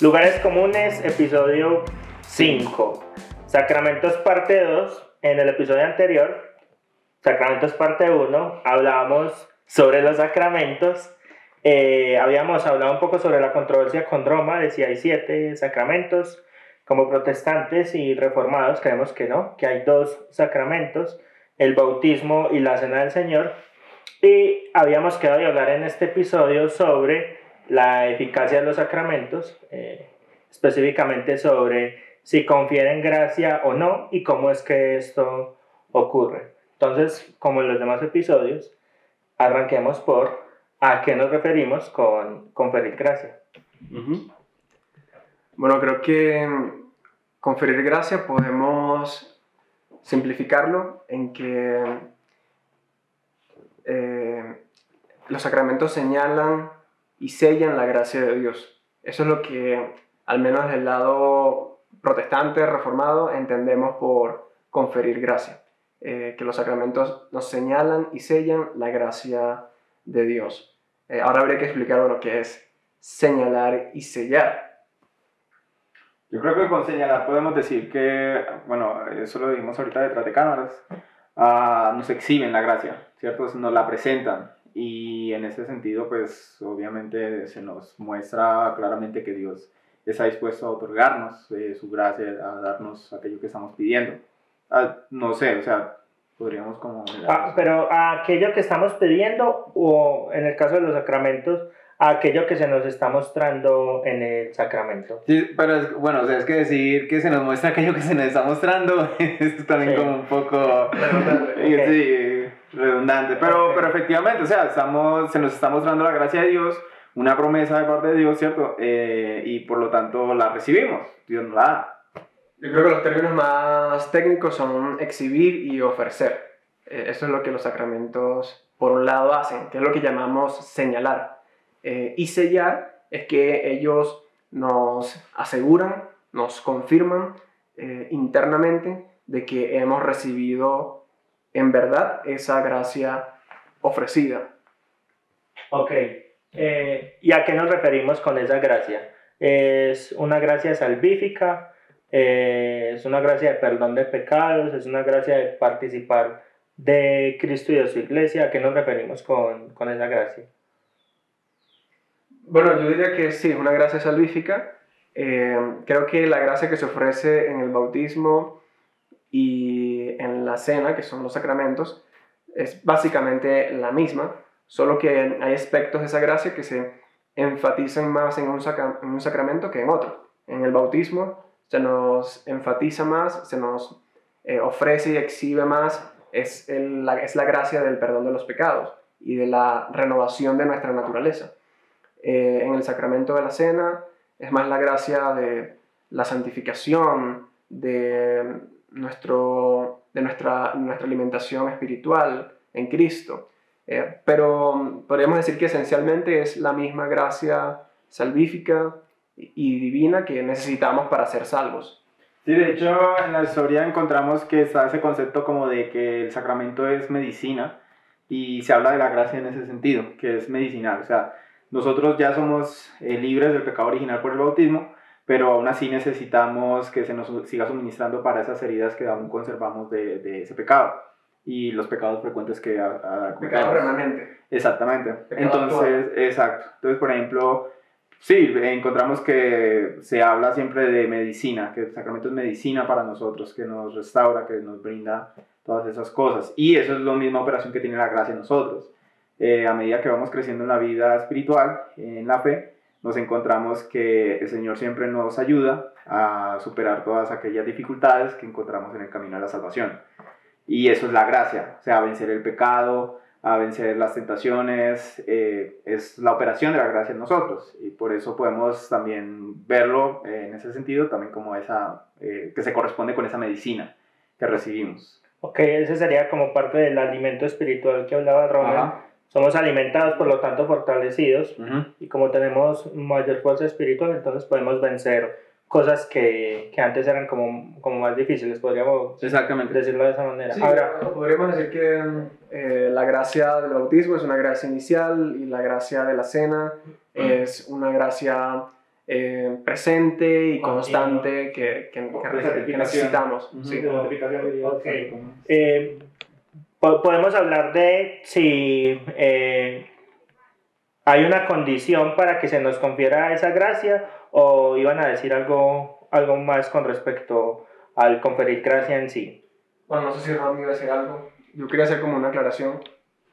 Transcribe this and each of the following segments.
Lugares comunes, episodio 5. Sacramentos parte 2. En el episodio anterior, Sacramentos parte 1, hablábamos sobre los sacramentos. Eh, habíamos hablado un poco sobre la controversia con Roma, de si hay siete sacramentos. Como protestantes y reformados creemos que no, que hay dos sacramentos, el bautismo y la cena del Señor. Y habíamos quedado de hablar en este episodio sobre la eficacia de los sacramentos, eh, específicamente sobre si confieren gracia o no y cómo es que esto ocurre. Entonces, como en los demás episodios, arranquemos por a qué nos referimos con conferir gracia. Bueno, creo que conferir gracia podemos simplificarlo en que eh, los sacramentos señalan y sellan la gracia de Dios. Eso es lo que, al menos del lado protestante, reformado, entendemos por conferir gracia. Eh, que los sacramentos nos señalan y sellan la gracia de Dios. Eh, ahora habría que explicar lo que es señalar y sellar. Yo creo que con señalar podemos decir que, bueno, eso lo dijimos ahorita detrás de cámaras, uh, nos exhiben la gracia, ¿cierto? Nos la presentan. Y en ese sentido, pues obviamente se nos muestra claramente que Dios está dispuesto a otorgarnos eh, su gracia, a darnos aquello que estamos pidiendo. Ah, no sé, o sea, podríamos como... Ah, pero a aquello que estamos pidiendo o en el caso de los sacramentos, a aquello que se nos está mostrando en el sacramento. Sí, pero bueno, o sea, es que decir que se nos muestra aquello que se nos está mostrando es también como un poco... Sí, redundante, pero, pero efectivamente, o sea, estamos, se nos está mostrando la gracia de Dios, una promesa de parte de Dios, ¿cierto? Eh, y por lo tanto la recibimos, Dios nos la da. Yo creo que los términos más técnicos son exhibir y ofrecer. Eh, eso es lo que los sacramentos, por un lado, hacen, que es lo que llamamos señalar. Eh, y sellar es que ellos nos aseguran, nos confirman internamente de que hemos recibido en verdad esa gracia ofrecida. Ok, eh, ¿y a qué nos referimos con esa gracia? ¿Es una gracia salvífica? Eh, ¿Es una gracia de perdón de pecados? ¿Es una gracia de participar de Cristo y de su iglesia? ¿A qué nos referimos con, con esa gracia? Bueno, yo diría que sí, es una gracia salvífica. Eh, creo que la gracia que se ofrece en el bautismo y en la cena, que son los sacramentos, es básicamente la misma, solo que hay aspectos de esa gracia que se enfatizan más en un, en un sacramento que en otro. En el bautismo se nos enfatiza más, se nos eh, ofrece y exhibe más, es, la, es la gracia del perdón de los pecados y de la renovación de nuestra naturaleza. Eh, en el sacramento de la cena es más la gracia de la santificación, de nuestro, de nuestra, nuestra alimentación espiritual en Cristo. Eh, pero podríamos decir que esencialmente es la misma gracia salvífica y divina que necesitamos para ser salvos. Sí, de hecho en la historia encontramos que está ese concepto como de que el sacramento es medicina y se habla de la gracia en ese sentido, que es medicinal. O sea, nosotros ya somos eh, libres del pecado original por el bautismo, pero aún así necesitamos que se nos siga suministrando para esas heridas que aún conservamos de, de ese pecado y los pecados frecuentes que pecado remanente exactamente. Entonces exacto. Entonces por ejemplo sí encontramos que se habla siempre de medicina que el sacramento es medicina para nosotros que nos restaura que nos brinda todas esas cosas. Y eso es la misma operación que tiene la gracia en nosotros. Eh, a medida que vamos creciendo en la vida espiritual en la fe nos encontramos que el Señor siempre nos ayuda a superar todas aquellas dificultades que encontramos en el camino a la salvación. Y eso es la gracia, o sea, vencer el pecado, a vencer las tentaciones, eh, es la operación de la gracia en nosotros. Y por eso podemos también verlo eh, en ese sentido, también como esa, eh, que se corresponde con esa medicina que recibimos. Ok, ese sería como parte del alimento espiritual que hablaba somos alimentados, por lo tanto fortalecidos, y como tenemos mayor fuerza espiritual, entonces podemos vencer cosas que, que antes eran como, como, más difíciles, podríamos Exactamente. decirlo de esa manera. Ahora, podríamos decir que eh, la gracia del bautismo es una gracia inicial y la gracia de la cena es una gracia eh, presente y constante que, que- que- que necesitamos. Sí. De notificación diría, Ok. como- Eh, podemos hablar de si eh, hay una condición para que se nos confiera esa gracia o iban a decir algo, algo más con respecto al conferir gracia en sí. Bueno, no sé si Ron iba a decir algo. Yo quería hacer como una aclaración.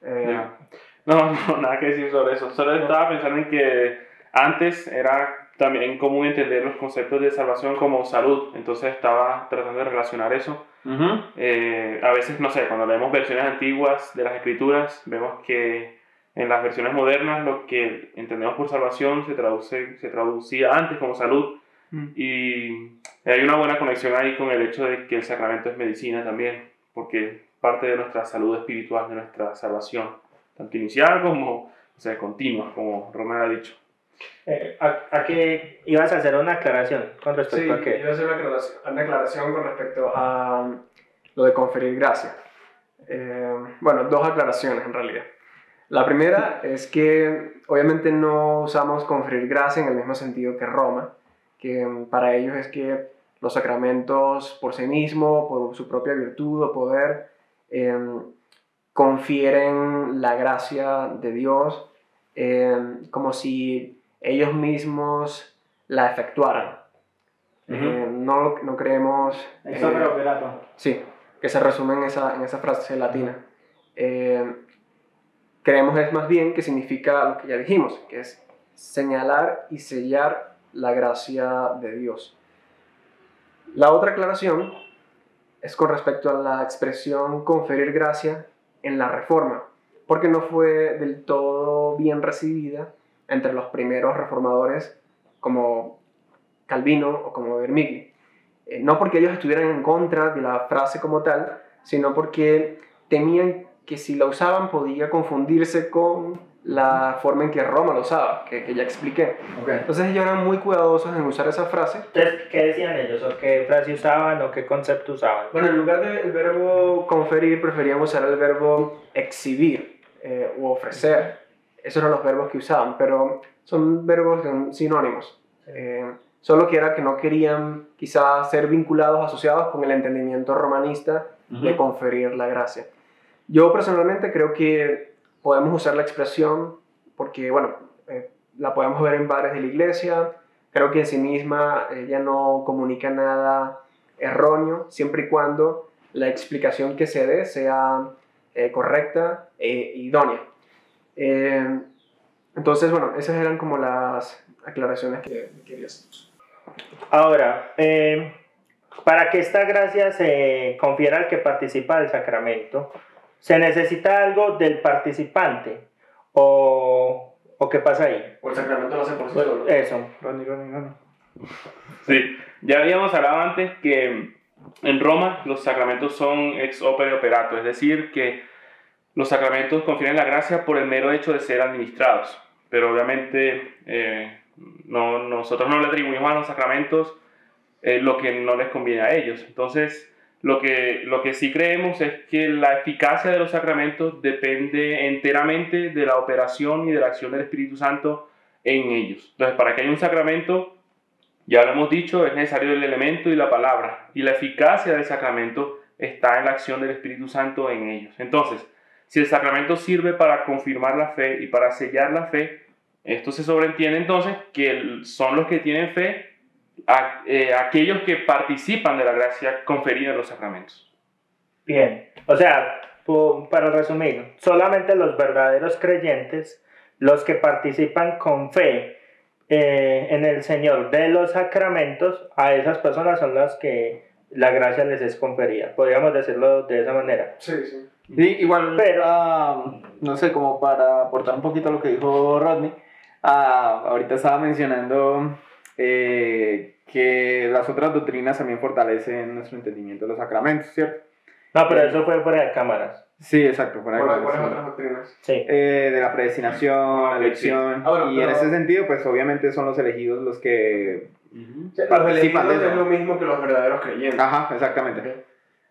Eh, Ya. No, no, nada que decir sobre eso. Solo estaba pensando en que antes era también común entender los conceptos de salvación como salud. Entonces estaba tratando de relacionar eso. Ujú. Eh, a veces, no sé, cuando leemos versiones antiguas de las escrituras, vemos que en las versiones modernas lo que entendemos por salvación se, traduce, se traducía antes como salud. Mm. Y hay una buena conexión ahí con el hecho de que el sacramento es medicina también, porque parte de nuestra salud espiritual, de nuestra salvación, tanto inicial como o sea, continua, como Romero ha dicho. Eh, ¿a, a qué ibas a hacer una aclaración con respecto Sí, a yo qué? iba a hacer una aclaración, una aclaración con respecto a um, lo de conferir gracia. Eh, bueno, dos aclaraciones en realidad. La primera es que obviamente no usamos conferir gracia en el mismo sentido que Roma, que um, para ellos es que los sacramentos por sí mismos, por su propia virtud o poder, em, confieren la gracia de Dios em, como si ellos mismos la efectuaran. Eh, no, no creemos... Ex eh. Sí, que se resume en esa, en esa frase latina. Eh, creemos es más bien que significa lo que ya dijimos, que es señalar y sellar la gracia de Dios. La otra aclaración es con respecto a la expresión conferir gracia en la reforma, porque no fue del todo bien recibida entre los primeros reformadores como Calvino o como Vermigli. Eh, no porque ellos estuvieran en contra de la frase como tal, sino porque temían que si la usaban podía confundirse con la forma en que Roma la usaba, que, que ya expliqué. Ok. Entonces ellos eran muy cuidadosos en usar esa frase. Entonces, ¿qué decían ellos? ¿O qué frase usaban? ¿O qué concepto usaban? Bueno, en lugar del verbo conferir, preferían usar el verbo exhibir eh, o ofrecer. Esos eran los verbos que usaban, pero son verbos sinónimos. Eh, solo que era que no querían quizás ser vinculados, asociados con el entendimiento romanista de conferir la gracia. Yo personalmente creo que podemos usar la expresión porque, bueno, eh, la podemos ver en bares de la iglesia. Creo que en sí misma ella no comunica nada erróneo, siempre y cuando la explicación que se dé sea eh, correcta e idónea. Eh, entonces, bueno, esas eran como las aclaraciones que quería hacer. Ahora, eh, para que esta gracia se confiera al que participa del sacramento, ¿se necesita algo del participante? ¿O, o qué pasa ahí? O el sacramento lo hace por sí Bueno, solo. eso. Ronnie, Ronnie, Ronnie. Sí, ya habíamos hablado antes que en Roma los sacramentos son ex opere operato, es decir, que los sacramentos confieren la gracia por el mero hecho de ser administrados, pero obviamente eh, no, nosotros no le atribuimos a los sacramentos eh, lo que no les conviene a ellos. Entonces, lo que, lo que sí creemos es que la eficacia de los sacramentos depende enteramente de la operación y de la acción del Espíritu Santo en ellos. Entonces, para que haya un sacramento, ya lo hemos dicho, es necesario el elemento y la palabra. Y la eficacia del sacramento está en la acción del Espíritu Santo en ellos. Entonces, si el sacramento sirve para confirmar la fe y para sellar la fe, esto se sobreentiende entonces que son los que tienen fe a- eh, aquellos que participan de la gracia conferida en los sacramentos. Bien. O sea, para resumir, solamente los verdaderos creyentes, los que participan con fe eh, en el Señor de los sacramentos, a esas personas son las que la gracia les es conferida. Podríamos decirlo de esa manera. Sí, sí. Sí, igual, Pero- ah, no sé, como para aportar un poquito a lo que dijo Rodney, ah, ahorita estaba mencionando eh, que las otras doctrinas también fortalecen nuestro entendimiento de los sacramentos, ¿cierto? No, pero eso fue fuera de cámaras. Sí, exacto. fuera de ¿Cuáles cámaras, cuáles sí. otras doctrinas? Sí. Eh, de la predestinación, la Ah, elección, Ah, bueno, y en pero- ese sentido, pues obviamente son los elegidos los que... Los Participan elegidos de eso. es lo mismo que los verdaderos creyentes. Ajá, exactamente.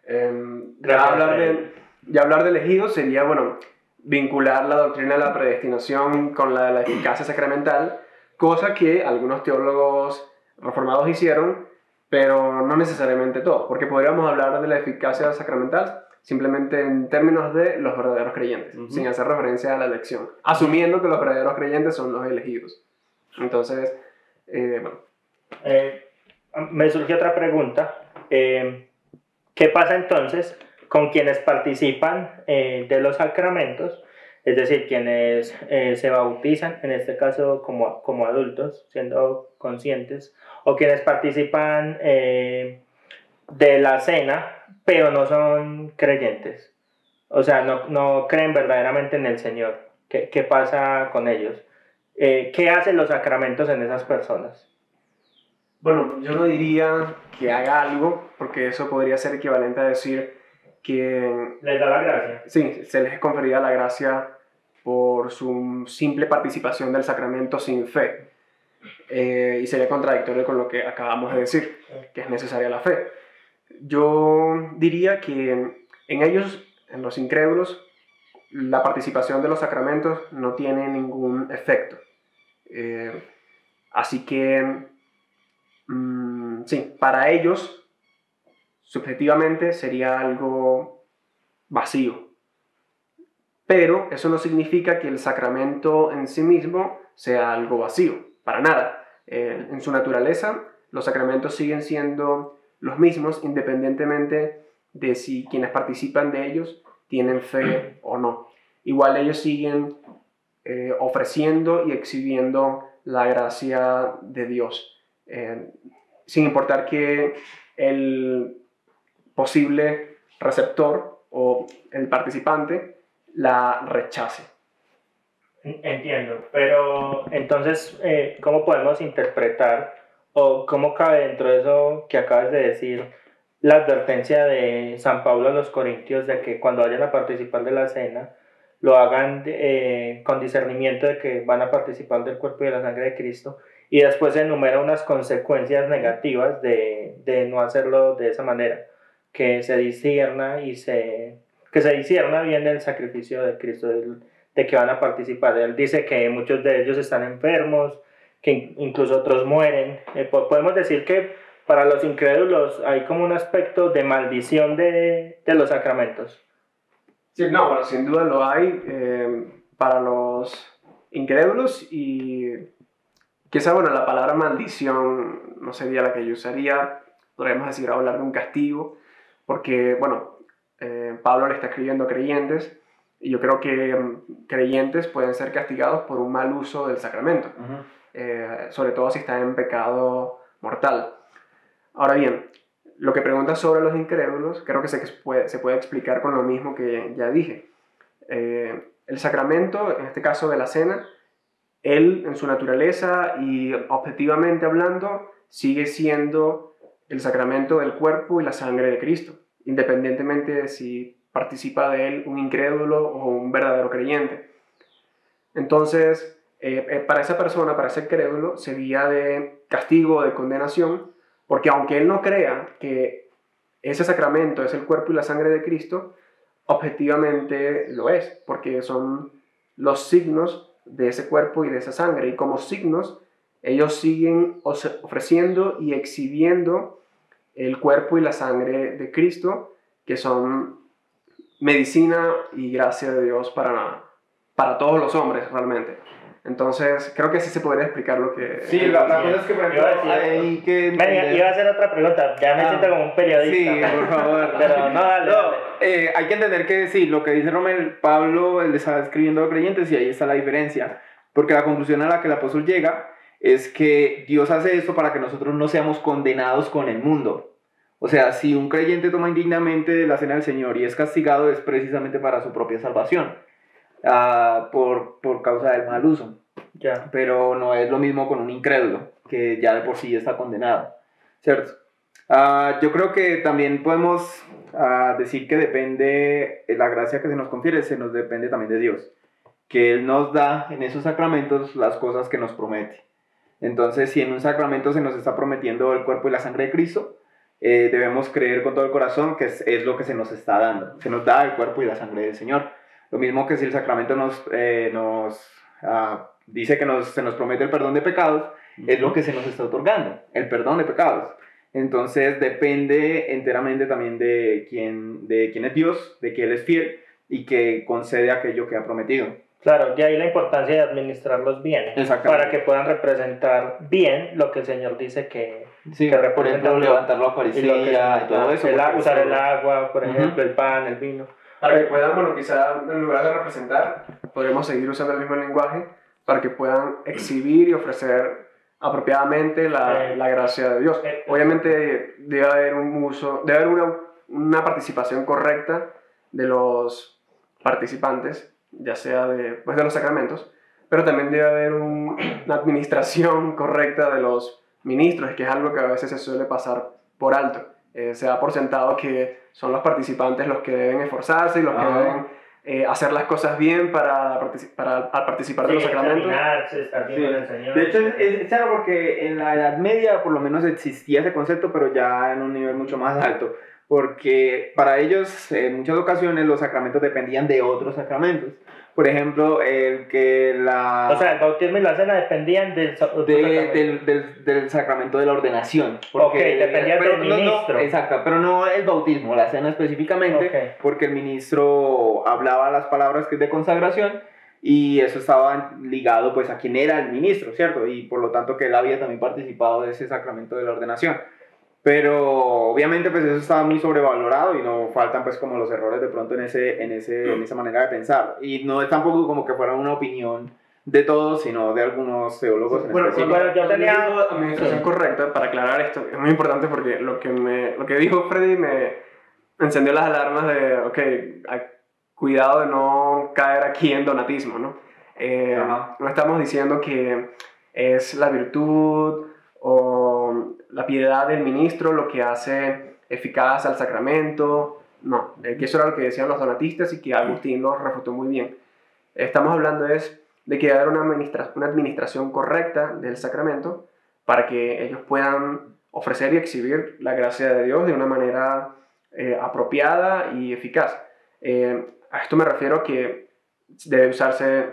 Em, ya, Gracias, hablar de, ya hablar de elegidos sería, bueno, vincular la doctrina de la predestinación con la de la eficacia sacramental cosa que algunos teólogos reformados hicieron, pero no necesariamente todos, porque podríamos hablar de la eficacia sacramental simplemente en términos de los verdaderos creyentes, sin hacer referencia a la elección, asumiendo que los verdaderos creyentes son los elegidos. Entonces, eh, bueno. Eh, me surge otra pregunta. Eh, ¿Qué pasa entonces con quienes participan de los sacramentos? Es decir, quienes se bautizan, en este caso como, como adultos, siendo conscientes, o quienes participan de la cena, pero no son creyentes. O sea, no, no creen verdaderamente en el Señor. ¿Qué, qué pasa con ellos? Eh, ¿Qué hacen los sacramentos en esas personas? Bueno, yo no diría que haga algo, porque eso podría ser equivalente a decir que... ¿Les da la gracia? Sí, se les conferida la gracia por su simple participación del sacramento sin fe. Eh, y sería contradictorio con lo que acabamos de decir, que es necesaria la fe. Yo diría que en ellos, en los incrédulos, la participación de los sacramentos no tiene ningún efecto. Eh, así que, mm, sí, para ellos, subjetivamente sería algo vacío. Pero eso no significa que el sacramento en sí mismo sea algo vacío, para nada. Eh, en su naturaleza, los sacramentos siguen siendo los mismos independientemente de si quienes participan de ellos tienen fe o no. Igual ellos siguen eh, ofreciendo y exhibiendo la gracia de Dios, eh, sin importar que el posible receptor o el participante la rechace. Entiendo, pero entonces, eh, ¿cómo podemos interpretar o cómo cabe dentro de eso que acabas de decir la advertencia de San Pablo a los Corintios de que cuando vayan a participar de la cena lo hagan eh, con discernimiento de que van a participar del cuerpo y de la sangre de Cristo y después enumera unas consecuencias negativas de, de no hacerlo de esa manera, que se discierna y se que se discierna bien el sacrificio de Cristo de que van a participar. Él dice que muchos de ellos están enfermos, que incluso otros mueren. Eh, podemos decir que para los incrédulos hay como un aspecto de maldición de, de los sacramentos. Sí, no, bueno, sin duda lo hay eh, para los incrédulos y quizá, bueno, la palabra maldición no sería la que yo usaría, podríamos decir hablar de un castigo, porque, bueno, eh, Pablo le está escribiendo a creyentes y yo creo que mm, creyentes pueden ser castigados por un mal uso del sacramento. Eh, sobre todo si está en pecado mortal. Ahora bien, lo que preguntas sobre los incrédulos, creo que se puede, se puede explicar con lo mismo que ya dije. Eh, el sacramento, en este caso de la cena, él en su naturaleza y objetivamente hablando, sigue siendo el sacramento del cuerpo y la sangre de Cristo, independientemente de si participa de él un incrédulo o un verdadero creyente. Entonces, eh, eh, para esa persona, para ese crédulo, sería de castigo, de condenación, porque aunque él no crea que ese sacramento es el cuerpo y la sangre de Cristo, objetivamente lo es, porque son los signos de ese cuerpo y de esa sangre, y como signos, ellos siguen ofreciendo y exhibiendo el cuerpo y la sangre de Cristo, que son medicina y gracia de Dios para, para todos los hombres realmente. Entonces, creo que sí se podría explicar lo que... Sí, la, cosa es que, por ejemplo, hay que... iba a hacer otra pregunta, ya me ah, siento como un periodista. Sí, por favor. Pero no, dale, eh, hay que entender que sí, lo que dice Romel, Pablo, él está escribiendo a creyentes y ahí está la diferencia. Porque la conclusión a la que el apóstol llega es que Dios hace esto para que nosotros no seamos condenados con el mundo. O sea, si un creyente toma indignamente la cena del Señor y es castigado, es precisamente para su propia salvación. Ah, por, por causa del mal uso. Ya. Pero no es lo mismo con un incrédulo, que ya de por sí está condenado, ¿cierto? Uh, yo creo que también podemos uh, decir que depende, la gracia que se nos confiere, se nos depende también de Dios, que Él nos da en esos sacramentos las cosas que nos promete. Entonces, si en un sacramento se nos está prometiendo el cuerpo y la sangre de Cristo, eh, debemos creer con todo el corazón que es, es, lo que se nos está dando. Se nos da el cuerpo y la sangre del Señor. Lo mismo que si el sacramento nos, eh, nos, ah, dice que nos, se nos promete el perdón de pecados, es lo que se nos está otorgando, el perdón de pecados. Entonces depende enteramente también de quién, de quién es Dios, de que Él es fiel y que concede aquello que ha prometido. Claro, y ahí la importancia de administrar los bienes para que puedan representar bien lo que el Señor dice que, Sí, que por representa ejemplo, levantar la y lo que Eucaristía y todo eso. el usar el agua, por ejemplo, el pan, el vino. Para que puedan, bueno, quizá en lugar de representar, podremos seguir usando el mismo lenguaje para que puedan exhibir y ofrecer apropiadamente la, Eh. la gracia de Dios. Eh. Obviamente debe haber un uso, debe haber una, una participación correcta de los participantes, ya sea de, pues, de los sacramentos, pero también debe haber un- una administración correcta de los ministros, que es algo que a veces se suele pasar por alto. Eh, se da por sentado que son los participantes los que deben esforzarse y los que deben eh, hacer las cosas bien para, partici- para al participar de los sacramentos. examinarse, estar bien Sí. con el Señor. De hecho, es, es, es raro porque en la Edad Media por lo menos existía ese concepto, pero ya en un nivel mucho más alto. Porque para ellos, en muchas ocasiones, los sacramentos dependían de otros sacramentos. Por ejemplo, el que la. O sea, el bautismo y la cena dependían del... de- sacramento. del, del, del sacramento de la ordenación. Ok, dependía del no- no- ministro. exacto, pero no el bautismo, la cena específicamente, Ok. porque el ministro hablaba las palabras que es de consagración y eso estaba ligado pues a quién era el ministro, ¿cierto? Y por lo tanto que él había también participado de ese sacramento de la ordenación. Pero obviamente pues eso estaba muy sobrevalorado y no faltan pues como los errores de pronto en, ese, en, ese, en esa manera de pensar. Y no es tampoco como que fuera una opinión de todos, sino de algunos teólogos en Bueno, específico. Bueno, yo tenía- administración correcta, para aclarar esto, es muy importante porque lo que, me, lo que dijo Freddy me encendió las alarmas de, ok, cuidado de no caer aquí en donatismo, ¿no? Eh, Ajá. no estamos diciendo que es la virtud o la piedad del ministro lo que hace eficaz al sacramento, no, eh, que eso era lo que decían los donatistas y que Agustín lo refutó muy bien. Estamos hablando es de que haya una, administra- una administración correcta del sacramento para que ellos puedan ofrecer y exhibir la gracia de Dios de una manera eh, apropiada y eficaz. Eh, a esto me refiero que debe usarse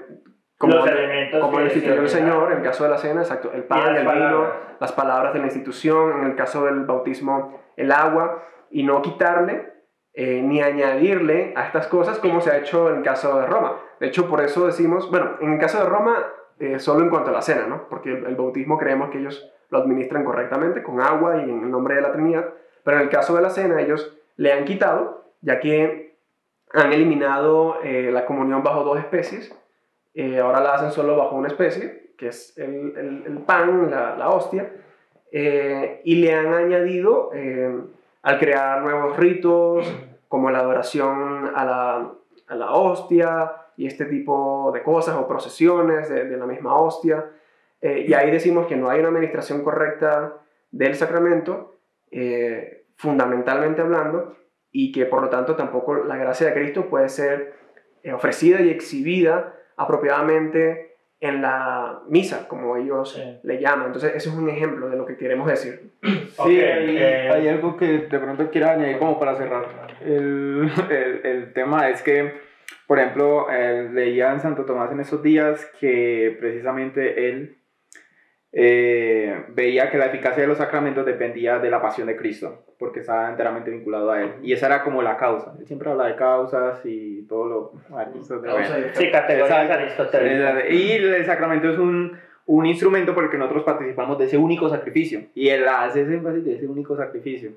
como, Los elementos como el se Señor, en el caso de la cena, exacto, el pan, el vino, palabras. las palabras de la institución, en el caso del bautismo, el agua, y no quitarle eh, ni añadirle a estas cosas como se ha hecho en el caso de Roma. De hecho, por eso decimos, bueno, en el caso de Roma, eh, solo en cuanto a la cena, ¿no? Porque el, el bautismo creemos que ellos lo administran correctamente, con agua y en el nombre de la Trinidad, pero en el caso de la cena ellos le han quitado, ya que han eliminado eh, la comunión bajo dos especies, eh, ahora la hacen solo bajo una especie, que es el, el- el pan, la, la hostia, eh, y le han añadido, eh, al crear nuevos ritos, como la adoración a la, a la hostia y este tipo de cosas, o procesiones de, de la misma hostia, eh, y ahí decimos que no hay una administración correcta del sacramento, eh, fundamentalmente hablando, y que por lo tanto tampoco la gracia de Cristo puede ser ofrecida y exhibida apropiadamente en la misa, como ellos Sí. le llaman. Entonces, ese es un ejemplo de lo que queremos decir. Sí, hay, eh, hay algo que de pronto quiero añadir como para cerrar. El, el, el tema es que, por ejemplo, eh, leía en Santo Tomás en esos días que precisamente él eh, veía que la eficacia de los sacramentos dependía de la pasión de Cristo, porque estaba enteramente vinculado a él. Y esa era como la causa. Él siempre habla de causas y todo lo... bueno, eso es de- Sí, categorías aristotélicas. Y el sacramento es un, un instrumento por el que nosotros participamos de ese único sacrificio. Y él hace ese énfasis de ese único sacrificio.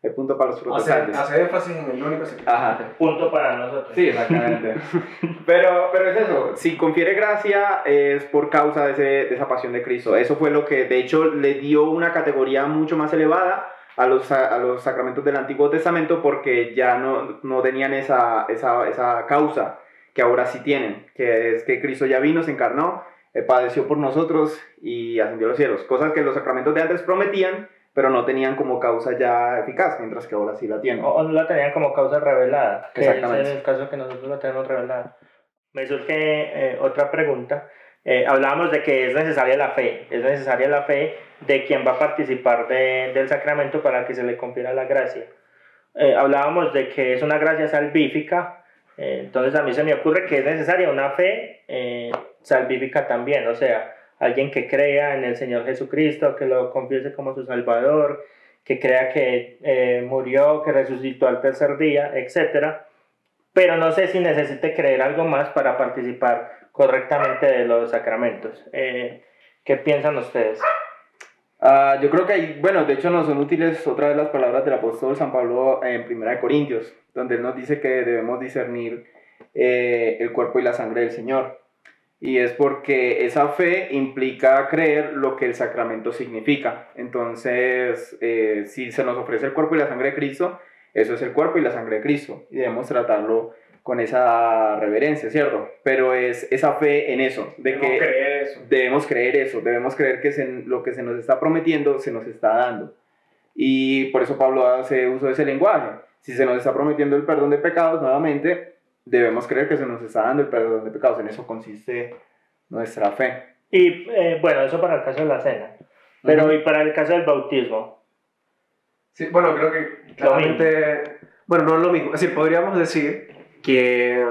El punto para los protestantes. énfasis en el único Ajá. Punto para nosotros. Sí, exactamente. pero, pero es eso, si confiere gracia es por causa de, ese, de esa pasión de Cristo. Eso fue lo que de hecho le dio una categoría mucho más elevada a los, a los sacramentos del Antiguo Testamento porque ya no, no tenían esa, esa, esa causa que ahora sí tienen, que es que Cristo ya vino, se encarnó, eh, padeció por nosotros y ascendió a los cielos. Cosas que los sacramentos de antes prometían, pero no tenían como causa ya eficaz, mientras que ahora sí la tienen. O, o no la tenían como causa revelada. que Exactamente. Es el caso que nosotros la tenemos revelada. Me surge eh, otra pregunta. Eh, hablábamos de que es necesaria la fe. Es necesaria la fe de quien va a participar de- del sacramento para que se le confiera la gracia. Eh, hablábamos de que es una gracia salvífica. eh, entonces a mí se me ocurre que es necesaria una fe eh, salvífica también, o sea, alguien que crea en el Señor Jesucristo, que lo confiese como su Salvador, que crea que eh, murió, que resucitó al tercer día, etc. Pero no sé si necesite creer algo más para participar correctamente de los sacramentos. Eh, ¿Qué piensan ustedes? Ah, yo creo que hay, bueno, de hecho nos son útiles otra vez las palabras del apóstol San Pablo en Primera de Corintios, donde él nos dice que debemos discernir eh, el cuerpo y la sangre del Señor. Y es porque esa fe implica creer lo que el sacramento significa. Entonces, eh, si se nos ofrece el cuerpo y la sangre de Cristo, eso es el cuerpo y la sangre de Cristo. Y debemos tratarlo con esa reverencia, ¿cierto? Pero es esa fe en eso, de Debemos que creer eso. debemos creer eso, debemos creer que se- lo que se nos está prometiendo se nos está dando. Y por eso Pablo hace uso de ese lenguaje. Si se nos está prometiendo el perdón de pecados, nuevamente, debemos creer que se nos está dando el perdón de pecados. En eso consiste nuestra fe. Y eh, bueno, eso para el caso de la cena. Pero Ujú. y para el caso del bautismo. Sí, bueno, creo que claramente, bueno, no es lo mismo. Es decir, podríamos decir que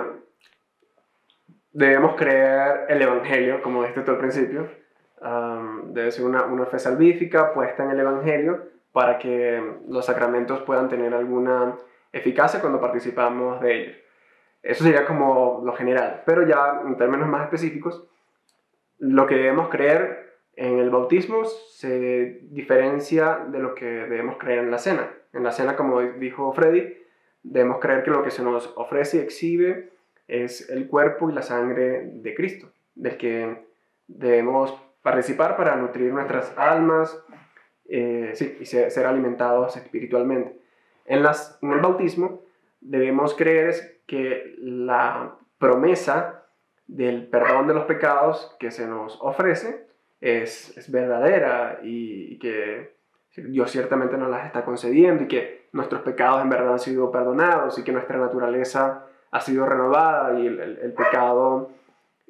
debemos creer el Evangelio, como dijiste tú al principio. Am, debe ser una, una fe salvífica puesta en el Evangelio para que los sacramentos puedan tener alguna eficacia cuando participamos de ellos. Eso sería como lo general. Pero ya en términos más específicos, lo que debemos creer en el bautismo se diferencia de lo que debemos creer en la cena. En la cena, como dijo Freddy, debemos creer que lo que se nos ofrece y exhibe es el cuerpo y la sangre de Cristo, del que debemos participar para nutrir nuestras almas eh, sí, y ser, ser alimentados espiritualmente. En, las, en el bautismo debemos creer que la promesa del perdón de los pecados que se nos ofrece es, es verdadera y, y que Dios ciertamente nos las está concediendo y que nuestros pecados en verdad han sido perdonados y que nuestra naturaleza ha sido renovada y el, pecado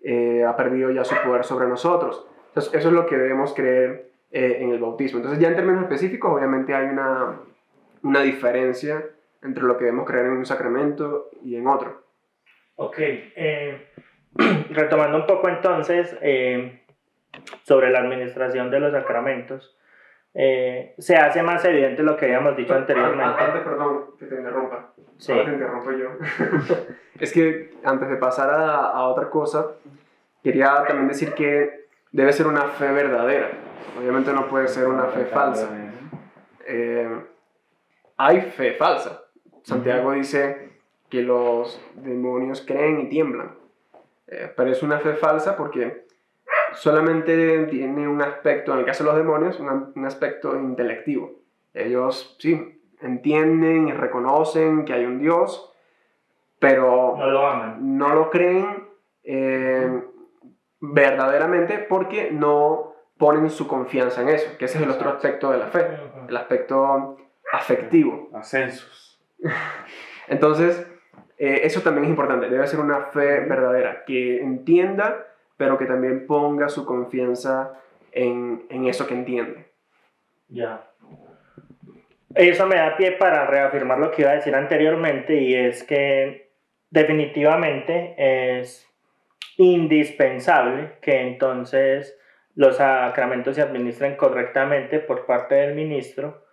eh, ha perdido ya su poder sobre nosotros. Entonces, eso es lo que debemos creer eh, en el bautismo. Entonces, ya en términos específicos, obviamente hay una, una diferencia entre lo que debemos creer en un sacramento y en otro. Ok. eh, retomando un poco entonces sobre la administración de los sacramentos, eh, se hace más evidente lo que habíamos dicho anteriormente. Antes, perdón, que te interrumpa. Sí. Ahora te interrumpo yo. es que antes de pasar a, a otra cosa, quería también decir que debe ser una fe verdadera. Obviamente no puede ser una fe falsa. Eh, hay fe falsa. Santiago dice que los demonios creen y tiemblan. Eh, pero es una fe falsa porque solamente tiene un aspecto, en el caso de los demonios, un, un aspecto intelectivo. Ellos, sí, entienden y reconocen que hay un Dios, pero No lo aman. no lo creen eh, verdaderamente porque no ponen su confianza en eso, que ese es el otro aspecto de la fe, el aspecto afectivo. Ascensos. Entonces, eh, eso también es importante, debe ser una fe verdadera, que entienda, pero que también ponga su confianza en, en eso que entiende. Ya. Eso me da pie para reafirmar lo que iba a decir anteriormente y es que definitivamente es indispensable que entonces los sacramentos se administren correctamente por parte del ministro.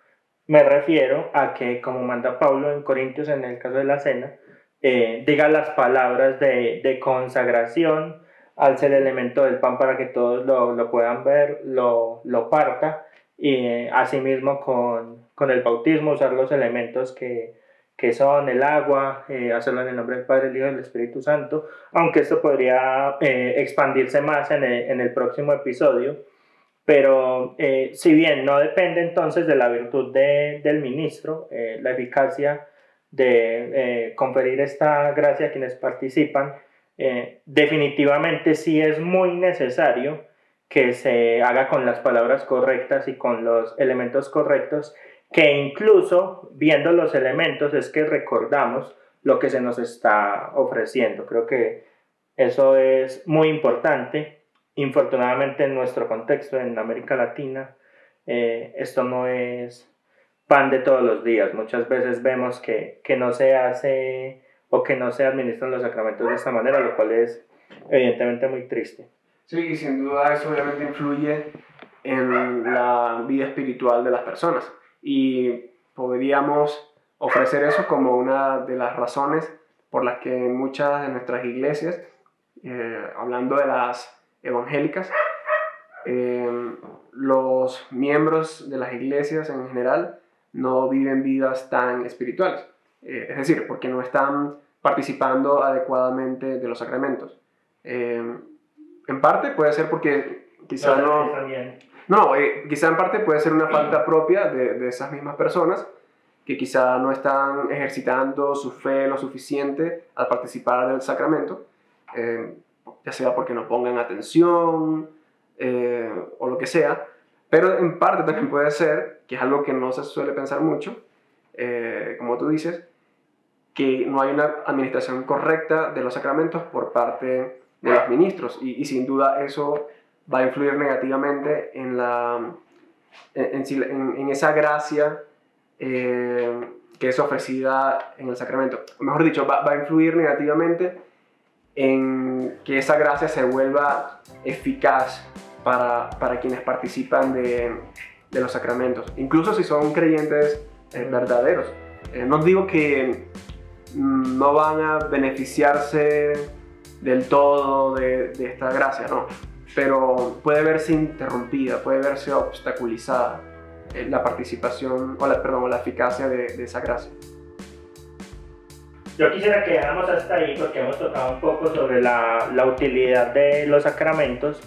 Me refiero a que, como manda Pablo en Corintios en el caso de la cena, eh, diga las palabras de, de consagración, alce el elemento del pan para que todos lo, lo puedan ver, lo, lo parta y asimismo con, con el bautismo usar los elementos que, que son el agua, eh, hacerlo en el nombre del Padre, el Hijo y del Espíritu Santo, aunque esto podría eh, expandirse más en el, en el próximo episodio. Pero eh, si bien no depende entonces de la virtud de- del ministro, eh, la eficacia de conferir esta gracia a quienes participan, eh, definitivamente sí es muy necesario que se haga con las palabras correctas y con los elementos correctos, que incluso viendo los elementos es que recordamos lo que se nos está ofreciendo. Creo que eso es muy importante. Infortunadamente en nuestro contexto, en América Latina, eh, esto no es pan de todos los días. Muchas veces vemos que, que no se hace o que no se administran los sacramentos de esta manera, lo cual es evidentemente muy triste. Sí, sin duda eso obviamente influye en la vida espiritual de las personas. Y podríamos ofrecer eso como una de las razones por las que muchas de nuestras iglesias, eh, hablando de las evangélicas, eh, los miembros de las iglesias en general no viven vidas tan espirituales. Eh, es decir, porque no están participando adecuadamente de los sacramentos. en parte puede ser porque quizá no... No, quizá en parte puede ser una falta propia de, de esas mismas personas que quizá no están ejercitando su fe lo suficiente al participar del sacramento, eh, ya sea porque no pongan atención eh, o lo que sea, pero en parte también puede ser, que es algo que no se suele pensar mucho, eh, como tú dices, que no hay una administración correcta de los sacramentos por parte de los ministros y, sin duda eso va a influir negativamente en, la, en, en, esa gracia eh, que es ofrecida en el sacramento. Mejor dicho, va, a influir negativamente en que esa gracia se vuelva eficaz para, para quienes participan de, de, los sacramentos, incluso si son creyentes eh, verdaderos. Eh, no digo que no van a beneficiarse del todo de, esta gracia, no, pero puede verse interrumpida, puede verse obstaculizada eh, la participación o la, perdón, la eficacia de, esa gracia. Yo quisiera que dejáramos hasta ahí porque hemos tocado un poco sobre la, la utilidad de los sacramentos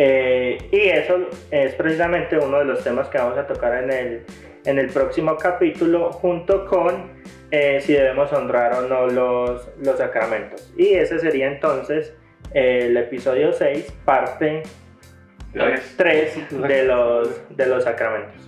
eh, y eso es precisamente uno de los temas que vamos a tocar en el, en el próximo capítulo junto con eh, si debemos honrar o no los, los sacramentos. Y ese sería entonces el episodio 6, parte 3 de los, de los sacramentos.